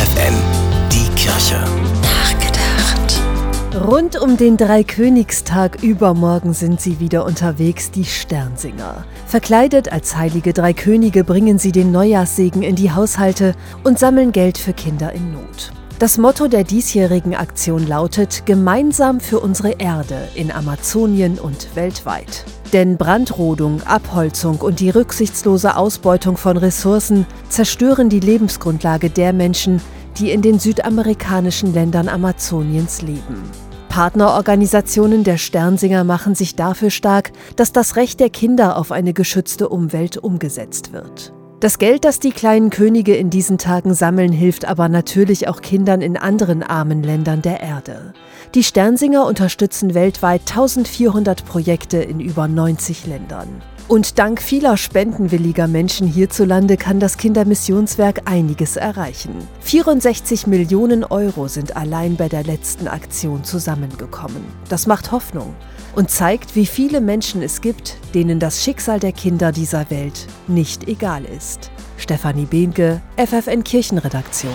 FFN, die Kirche. Nachgedacht. Rund um den Dreikönigstag übermorgen sind sie wieder unterwegs, die Sternsinger. Verkleidet als heilige drei Könige bringen sie den Neujahrssegen in die Haushalte und sammeln Geld für Kinder in Not. Das Motto der diesjährigen Aktion lautet Gemeinsam für unsere Erde in Amazonien und weltweit. Denn Brandrodung, Abholzung und die rücksichtslose Ausbeutung von Ressourcen zerstören die Lebensgrundlage der Menschen, die in den südamerikanischen Ländern Amazoniens leben. Partnerorganisationen der Sternsinger machen sich dafür stark, dass das Recht der Kinder auf eine geschützte Umwelt umgesetzt wird. Das Geld, das die kleinen Könige in diesen Tagen sammeln, hilft aber natürlich auch Kindern in anderen armen Ländern der Erde. Die Sternsinger unterstützen weltweit 1400 Projekte in über 90 Ländern. Und dank vieler spendenwilliger Menschen hierzulande kann das Kindermissionswerk einiges erreichen. 64 Millionen Euro sind allein bei der letzten Aktion zusammengekommen. Das macht Hoffnung und zeigt, wie viele Menschen es gibt, denen das Schicksal der Kinder dieser Welt nicht egal ist. Stefanie Behnke, FFN Kirchenredaktion.